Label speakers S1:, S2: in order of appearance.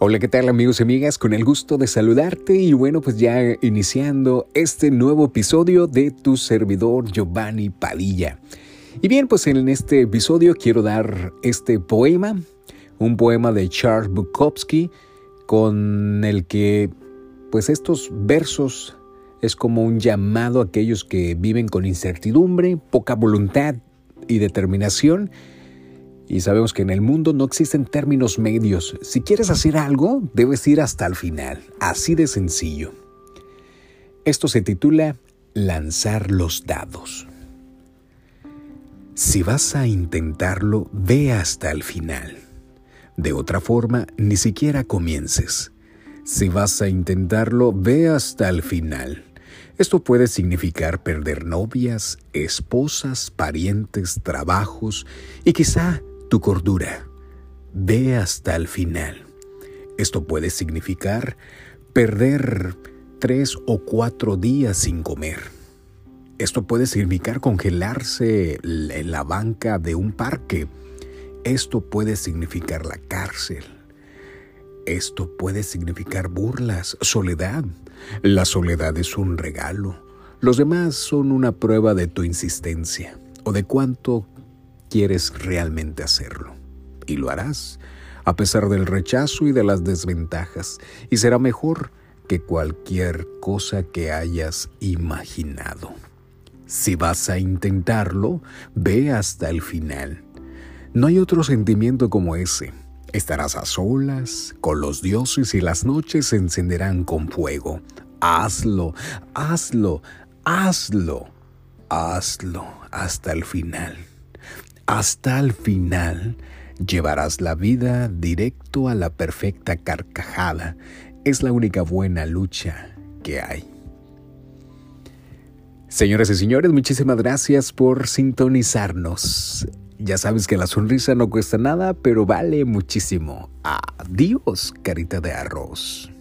S1: Hola, ¿qué tal amigos y amigas? Con el gusto de saludarte y bueno, pues ya iniciando este nuevo episodio de tu servidor Giovanni Padilla. Y bien, pues en este episodio quiero dar este poema, un poema de Charles Bukowski, con el que pues estos versos es como un llamado a aquellos que viven con incertidumbre, poca voluntad y determinación y sabemos que en el mundo no existen términos medios. Si quieres hacer algo, debes ir hasta el final. Así de sencillo. Esto se titula Lanzar los dados. Si vas a intentarlo, ve hasta el final. De otra forma, ni siquiera comiences. Si vas a intentarlo, ve hasta el final. Esto puede significar perder novias, esposas, parientes, trabajos y quizá tu cordura. Ve hasta el final. Esto puede significar perder tres o cuatro días sin comer. Esto puede significar congelarse en la banca de un parque. Esto puede significar la cárcel. Esto puede significar burlas, soledad. La soledad es un regalo. Los demás son una prueba de tu insistencia o de cuánto quieres realmente hacerlo. Y lo harás, a pesar del rechazo y de las desventajas, y será mejor que cualquier cosa que hayas imaginado. Si vas a intentarlo, ve hasta el final. No hay otro sentimiento como ese. Estarás a solas, con los dioses y las noches se encenderán con fuego. Hazlo, hazlo, hazlo, hazlo hasta el final. Hasta el final llevarás la vida directo a la perfecta carcajada. Es la única buena lucha que hay. Señoras y señores, muchísimas gracias por sintonizarnos. Ya sabes que la sonrisa no cuesta nada, pero vale muchísimo. Adiós, carita de arroz.